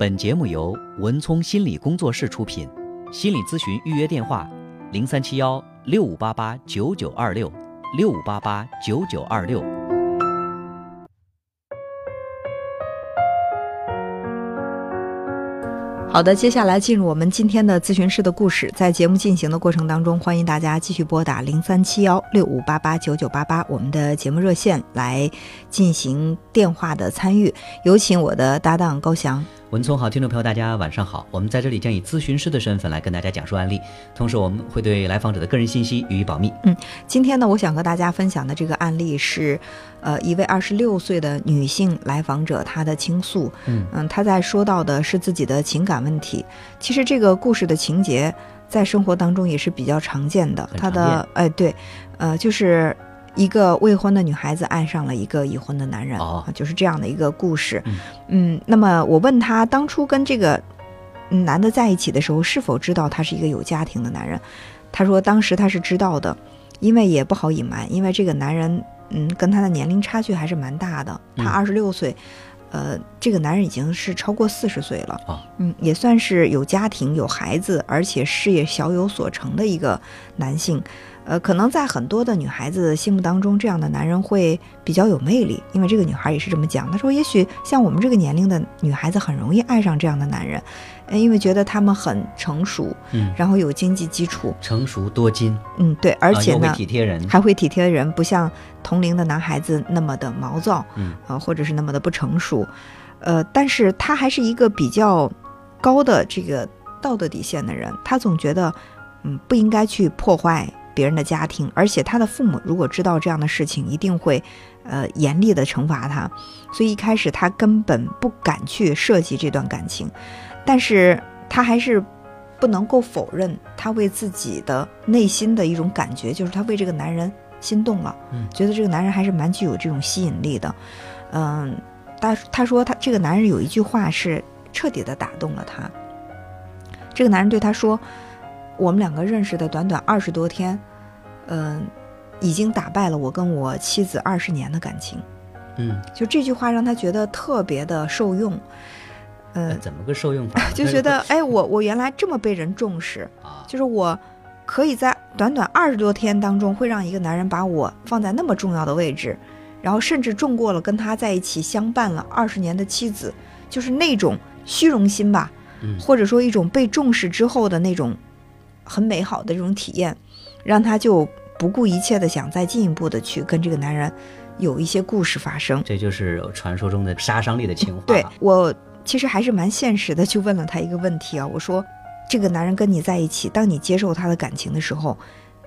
本节目由文聪心理工作室出品，心理咨询预约电话：零三七幺六五八八九九二六六五八八九九二六。好的，接下来进入我们今天的咨询师的故事。在节目进行的过程当中，欢迎大家继续拨打零三七幺六五八八九九八八我们的节目热线来进行电话的参与。有请我的搭档高翔。文聪好，听众朋友，大家晚上好。我们在这里将以咨询师的身份来跟大家讲述案例，同时我们会对来访者的个人信息予以保密。嗯，今天呢，我想和大家分享的这个案例是，呃，一位二十六岁的女性来访者她的倾诉。嗯嗯，她在说到的是自己的情感问题。其实这个故事的情节在生活当中也是比较常见的。她的哎对，呃，就是一个未婚的女孩子爱上了一个已婚的男人，就是这样的一个故事。嗯嗯，那么我问他当初跟这个嗯男的在一起的时候，是否知道他是一个有家庭的男人？他说当时他是知道的，因为也不好隐瞒，因为这个男人嗯跟他的年龄差距还是蛮大的，他嗯二十六岁。呃，这个男人已经是超过四十岁了，哦嗯，也算是有家庭、有孩子，而且事业小有所成的一个男性。呃，可能在很多的女孩子心目当中，这样的男人会比较有魅力，因为这个女孩也是这么讲。她说，也许像我们这个年龄的女孩子很容易爱上这样的男人，呃因为觉得他们很成熟，嗯，然后有经济基础，成熟多金，嗯，对，而且呢，啊会体贴人。还会体贴人，不像同龄的男孩子那么的毛躁，嗯啊、或者是那么的不成熟，呃，但是他还是一个比较高的这个道德底线的人，他总觉得，嗯，不应该去破坏别人的家庭，而且他的父母如果知道这样的事情，一定会，呃，严厉的惩罚他，所以一开始他根本不敢去涉及这段感情，但是他还是。不能够否认他为自己的内心的一种感觉，就是他为这个男人心动了，嗯觉得这个男人还是蛮具有这种吸引力的，嗯，他他说他这个男人有一句话是彻底的打动了他，这个男人对他说，我们两个认识的短短二十多天，嗯，已经打败了我跟我妻子二十年的感情，嗯，就这句话让他觉得特别的受用，那嗯，怎么个受用法？就觉得哎，我我原来这么被人重视，啊，就是我可以在短短二十多天当中，会让一个男人把我放在那么重要的位置，然后甚至重过了跟他在一起相伴了二十年的妻子，就是那种虚荣心吧，嗯。或者说一种被重视之后的那种很美好的这种体验，让他就不顾一切的想再进一步的去跟这个男人有一些故事发生。这就是传说中的杀伤力的情话。对我其实还是蛮现实的，去问了他一个问题啊，我说，这个男人跟你在一起，当你接受他的感情的时候，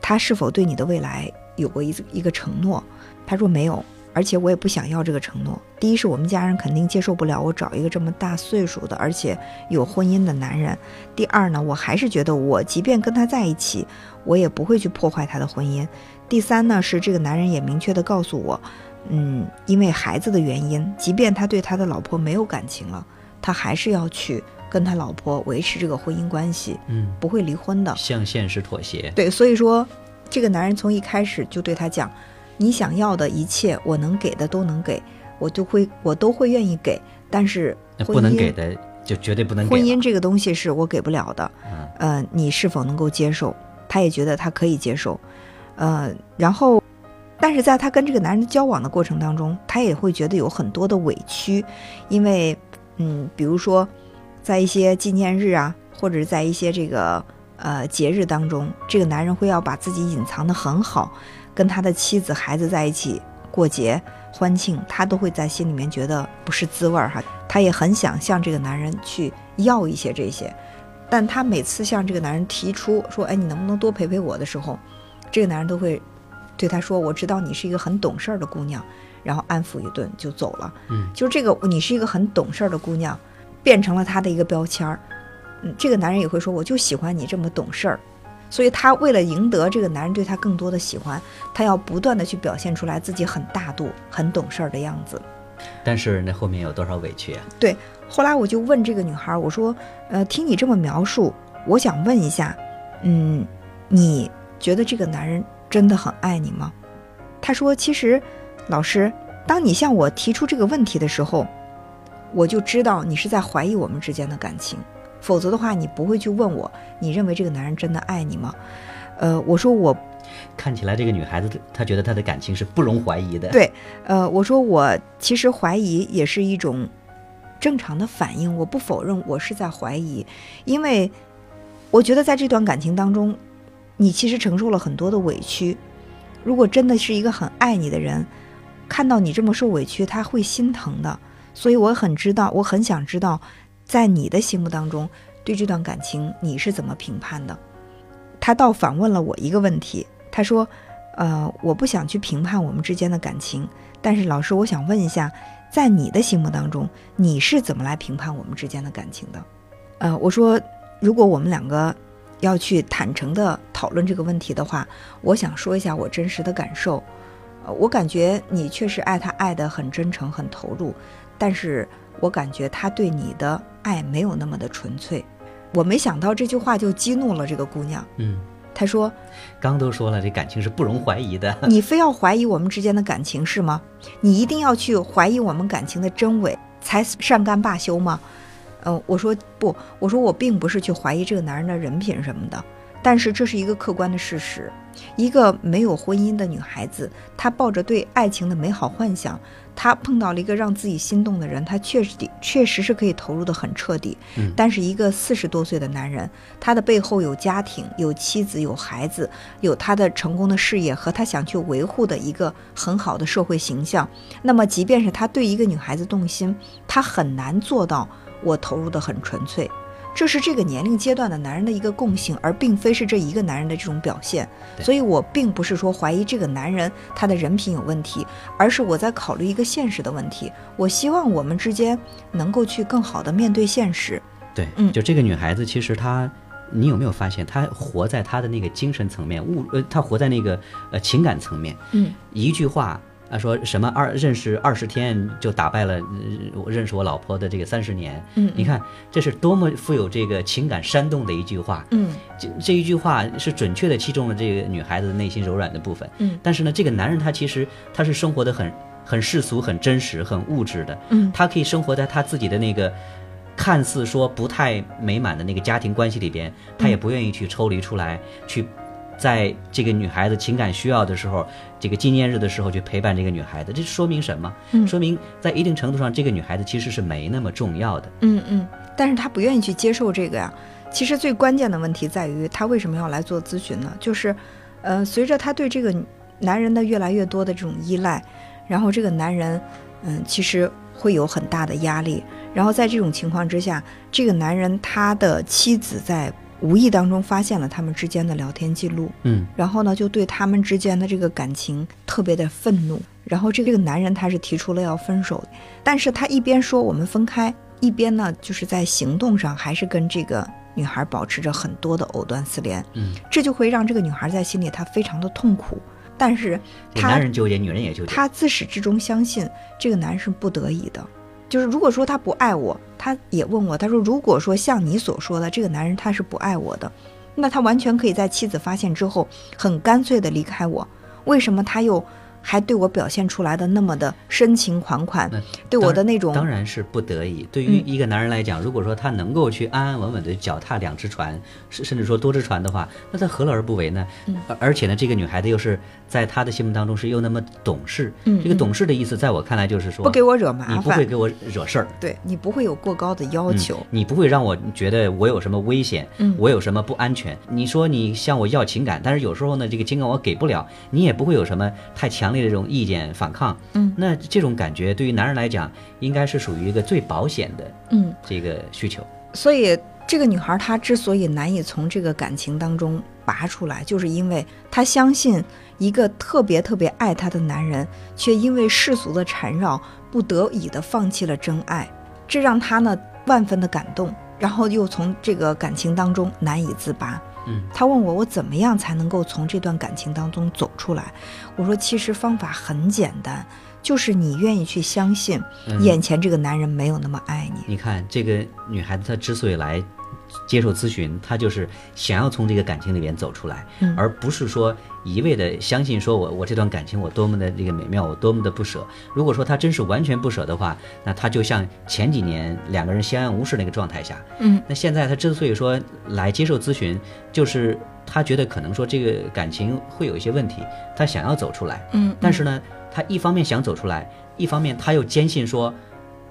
他是否对你的未来有过一一个承诺？他说没有，而且我也不想要这个承诺。第一是我们家人肯定接受不了我找一个这么大岁数的，而且有婚姻的男人。第二呢，我还是觉得我即便跟他在一起，我也不会去破坏他的婚姻。第三呢，是这个男人也明确的告诉我，嗯，因为孩子的原因，即便他对他的老婆没有感情了，他还是要去跟他老婆维持这个婚姻关系，嗯，不会离婚的。向现实妥协。对，所以说，这个男人从一开始就对他讲：“你想要的一切，我能给的都能给，我就会我都会愿意给，但是不能给的就绝对不能给。婚姻这个东西是我给不了的，嗯。呃，你是否能够接受？他也觉得他可以接受，呃，然后，但是在他跟这个男人交往的过程当中，他也会觉得有很多的委屈，因为，嗯，比如说，在一些纪念日啊，或者是在一些这个呃节日当中，这个男人会要把自己隐藏的很好，跟他的妻子、孩子在一起过节欢庆，他都会在心里面觉得不是滋味儿哈。他也很想向这个男人去要一些这些，但他每次向这个男人提出说：“哎，你能不能多陪陪我的时候，这个男人都会对他说：‘我知道你是一个很懂事儿的姑娘。’然后安抚一顿就走了。嗯，就这个你是一个很懂事儿的姑娘，变成了他的一个标签儿。嗯，这个男人也会说：‘我就喜欢你这么懂事儿。’所以她为了赢得这个男人对她更多的喜欢，她要不断的去表现出来自己很大度、很懂事儿的样子。但是那后面有多少委屈啊？对后来我就问这个女孩儿，我说：“呃，听你这么描述，我想问一下，嗯，你觉得这个男人真的很爱你吗？”她说：“其实，老师，当你向我提出这个问题的时候，我就知道你是在怀疑我们之间的感情，否则的话，你不会去问我，你认为这个男人真的爱你吗？呃，我说我看起来这个女孩子她觉得她的感情是不容怀疑的。对，呃，我说我其实怀疑也是一种正常的反应，我不否认我是在怀疑，因为我觉得在这段感情当中，你其实承受了很多的委屈。如果真的是一个很爱你的人，看到你这么受委屈，他会心疼的。所以我很知道，我很想知道，在你的心目当中，对这段感情你是怎么评判的？他倒反问了我一个问题，他说：“呃，我不想去评判我们之间的感情，但是老师，我想问一下，在你的心目当中，你是怎么来评判我们之间的感情的？”呃，我说，如果我们两个要去坦诚的讨论这个问题的话，我想说一下我真实的感受。呃，我感觉你确实爱他爱得很真诚、很投入。但是我感觉他对你的爱没有那么的纯粹，我没想到这句话就激怒了这个姑娘。嗯，她说：“刚都说了，这感情是不容怀疑的。你非要怀疑我们之间的感情是吗？你一定要去怀疑我们感情的真伪才善甘罢休吗？”嗯，我说不，我说我并不是去怀疑这个男人的人品什么的，但是这是一个客观的事实。一个没有婚姻的女孩子，她抱着对爱情的美好幻想。她碰到了一个让自己心动的人，她确实确实是可以投入的很彻底。嗯，但是一个四十多岁的男人，他的背后有家庭、有妻子、有孩子，有他的成功的事业和他想去维护的一个很好的社会形象。那么，即便是他对一个女孩子动心，他很难做到我投入的很纯粹。这是这个年龄阶段的男人的一个共性，而并非是这一个男人的这种表现。所以我并不是说怀疑这个男人他的人品有问题，而是我在考虑一个现实的问题。我希望我们之间能够去更好的面对现实。对，嗯，就这个女孩子，其实她，你有没有发现，她活在她的那个精神层面，物呃，她活在那个呃情感层面。嗯，一句话。他说什么二认识二十天就打败了我认识我老婆的这个三十年，嗯，你看这是多么富有这个情感煽动的一句话，嗯，这这一句话是准确的击中了这个女孩子的内心柔软的部分，嗯，但是呢，这个男人他其实他是生活的很很世俗、很真实、很物质的，嗯，他可以生活在他自己的那个看似说不太美满的那个家庭关系里边，他也不愿意去抽离出来去。在这个女孩子情感需要的时候，这个纪念日的时候去陪伴这个女孩子，这说明什么？嗯，说明在一定程度上，这个女孩子其实是没那么重要的。嗯嗯，但是她不愿意去接受这个呀。其实最关键的问题在于，她为什么要来做咨询呢？就是，呃，随着她对这个男人的越来越多的这种依赖，然后这个男人，嗯，其实会有很大的压力。然后在这种情况之下，这个男人他的妻子在。无意当中发现了他们之间的聊天记录，嗯，然后呢，就对他们之间的这个感情特别的愤怒。然后这个男人他是提出了要分手，但是他一边说我们分开，一边呢就是在行动上还是跟这个女孩保持着很多的藕断丝连，嗯，这就会让这个女孩在心里她非常的痛苦。但是，男人纠结，女人也纠结，他自始至终相信这个男人是不得已的。就是如果说他不爱我，他也问我，他说如果说像你所说的这个男人他是不爱我的，那他完全可以在妻子发现之后很干脆的离开我，为什么他又？还对我表现出来的那么的深情款款，对我的那种当然是不得已。对于一个男人来讲，如果说他能够去安安稳稳的脚踏两只船，甚甚至说多只船的话，那他何乐而不为呢？而且呢，这个女孩子又是在他的心目当中是又那么懂事。这个懂事的意思，在我看来就是说不给我惹麻烦，你不会给我惹事儿，对你不会有过高的要求，你不会让我觉得我有什么危险，我有什么不安全。你说你向我要情感，但是有时候呢，这个情感我给不了，你也不会有什么太强。这种意见反抗，嗯，那这种感觉对于男人来讲，应该是属于一个最保险的，嗯，这个需求。所以，这个女孩她之所以难以从这个感情当中拔出来，就是因为她相信一个特别特别爱她的男人，却因为世俗的缠绕，不得已的放弃了真爱，这让她呢万分的感动，然后又从这个感情当中难以自拔。嗯，他问我我怎么样才能够从这段感情当中走出来？我说其实方法很简单，就是你愿意去相信眼前这个男人没有那么爱你。你看这个女孩子她之所以来接受咨询，他就是想要从这个感情里边走出来，嗯。而不是说一味的相信说我我这段感情我多么的这个美妙，我多么的不舍。如果说他真是完全不舍的话，那他就像前几年两个人相安无事那个状态下，嗯，那现在他之所以说来接受咨询，就是他觉得可能说这个感情会有一些问题，他想要走出来，嗯。但是呢，他一方面想走出来，一方面他又坚信说，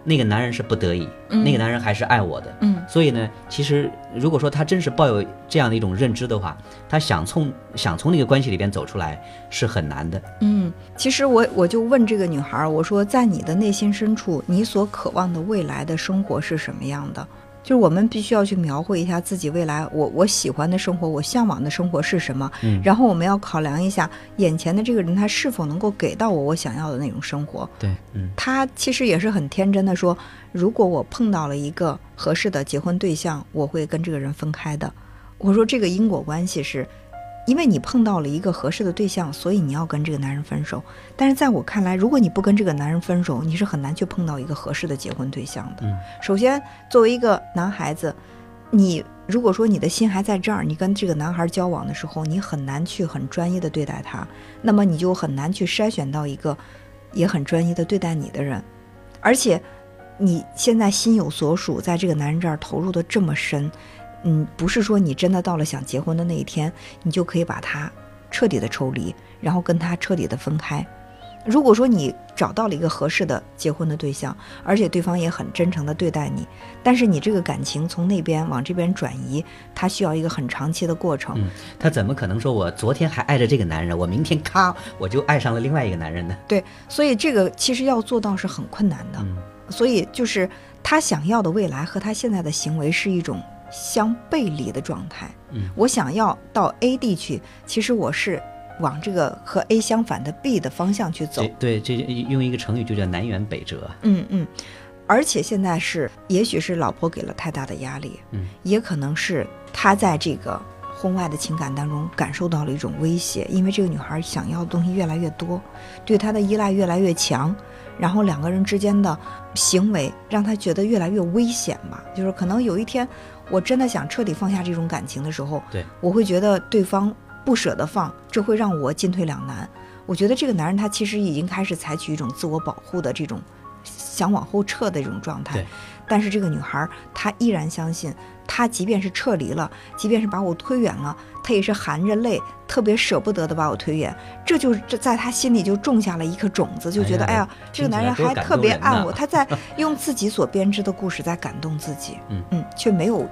那个男人是不得已，那个男人还是爱我的。嗯所以呢，其实如果说他真是抱有这样的一种认知的话，他想从想从那个关系里边走出来是很难的。嗯，其实我我就问这个女孩儿，我说在你的内心深处，你所渴望的未来的生活是什么样的？就是我们必须要去描绘一下自己未来，我我喜欢的生活，我向往的生活是什么？嗯然后我们要考量一下眼前的这个人他是否能够给到我我想要的那种生活。对，嗯他其实也是很天真的说，如果我碰到了一个合适的结婚对象，我会跟这个人分开的。我说这个因果关系是，因为你碰到了一个合适的对象，所以你要跟这个男人分手。但是在我看来，如果你不跟这个男人分手，你是很难去碰到一个合适的结婚对象的。嗯首先，作为一个男孩子，你如果说你的心还在这儿，你跟这个男孩交往的时候，你很难去很专一的对待他，那么你就很难去筛选到一个也很专一的对待你的人，而且你现在心有所属，在这个男人这儿投入的这么深，嗯，不是说你真的到了想结婚的那一天，你就可以把他彻底的抽离，然后跟他彻底的分开。如果说你找到了一个合适的结婚的对象，而且对方也很真诚的对待你，但是你这个感情从那边往这边转移，它需要一个很长期的过程。嗯，他怎么可能说我昨天还爱着这个男人，我明天咔我就爱上了另外一个男人呢？对，所以这个其实要做到是很困难的。嗯所以就是他想要的未来和他现在的行为是一种相背离的状态。嗯，我想要到 A 地去，其实我是往这个和 A 相反的 B 的方向去走。对这用一个成语就叫南辕北辙。嗯嗯，而且现在是，也许是老婆给了太大的压力，嗯，也可能是他在这个婚外的情感当中感受到了一种威胁，因为这个女孩想要的东西越来越多，对他的依赖越来越强，然后两个人之间的行为让他觉得越来越危险吧。就是可能有一天，我真的想彻底放下这种感情的时候，对我会觉得对方不舍得放，这会让我进退两难。我觉得这个男人他其实已经开始采取一种自我保护的这种想往后撤的这种状态对，但是这个女孩她依然相信，她即便是撤离了，即便是把我推远了，她也是含着泪，特别舍不得的把我推远。这就这在她心里就种下了一颗种子，就觉得哎呀这个男人还特别爱我，他在 用自己所编织的故事在感动自己，嗯嗯，却没有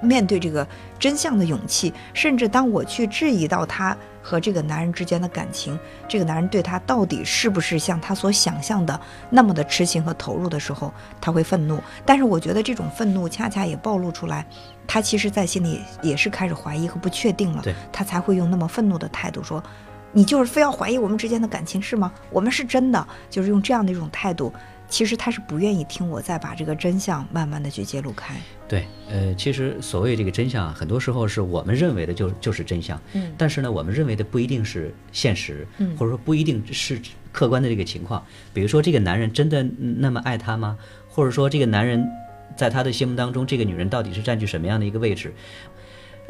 面对这个真相的勇气。甚至当我去质疑到他和这个男人之间的感情，这个男人对他到底是不是像他所想象的那么的痴情和投入的时候，他会愤怒。但是我觉得这种愤怒恰恰也暴露出来，他其实在心里也是开始怀疑和不确定了对，他才会用那么愤怒的态度说。你就是非要怀疑我们之间的感情是吗？我们是真的，就是用这样的一种态度，其实他是不愿意听我再把这个真相慢慢的去揭露开。对，呃，其实所谓这个真相啊，很多时候是我们认为的就就是真相，嗯但是呢，我们认为的不一定是现实，嗯或者说不一定是客观的这个情况。比如说，这个男人真的那么爱她吗？或者说，这个男人在他的心目当中，这个女人到底是占据什么样的一个位置？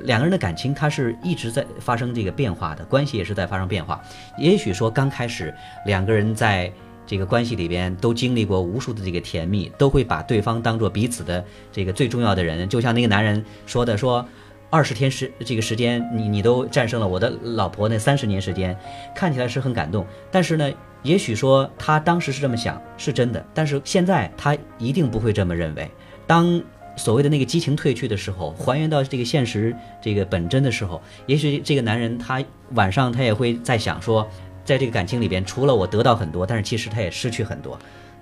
两个人的感情，它是一直在发生这个变化的，关系也是在发生变化。也许说刚开始两个人在这个关系里边都经历过无数的这个甜蜜，都会把对方当做彼此的这个最重要的人。就像那个男人说的，说二十天时这个时间，你你都战胜了我的老婆那三十年时间，看起来是很感动。但是呢，也许说他当时是这么想，是真的，但是现在他一定不会这么认为。当所谓的那个激情褪去的时候，还原到这个现实这个本真的时候，也许这个男人他晚上他也会在想说，在这个感情里边，除了我得到很多，但是其实他也失去很多。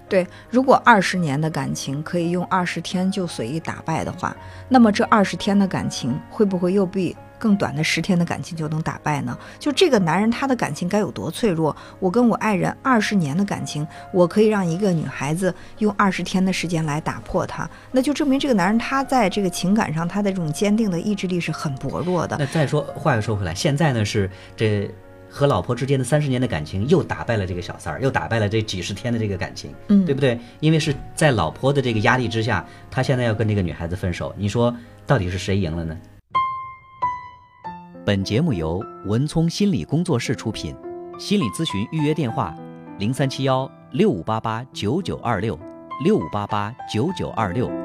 对，如果二十年的感情可以用二十天就随意打败的话，那么这二十天的感情会不会又比更短的十天的感情就能打败呢？就这个男人他的感情该有多脆弱？我跟我爱人二十年的感情，我可以让一个女孩子用二十天的时间来打破他，那就证明这个男人他在这个情感上他的这种坚定的意志力是很薄弱的。那再说话又说回来，现在呢是这和老婆之间的三十年的感情又打败了这个小三儿，又打败了这几十天的这个感情，嗯，对不对？因为是在老婆的这个压力之下，他现在要跟这个女孩子分手。你说到底是谁赢了呢？本节目由文聪心理工作室出品，心理咨询预约电话：零三七幺六五八八九九二六六五八八九九二六。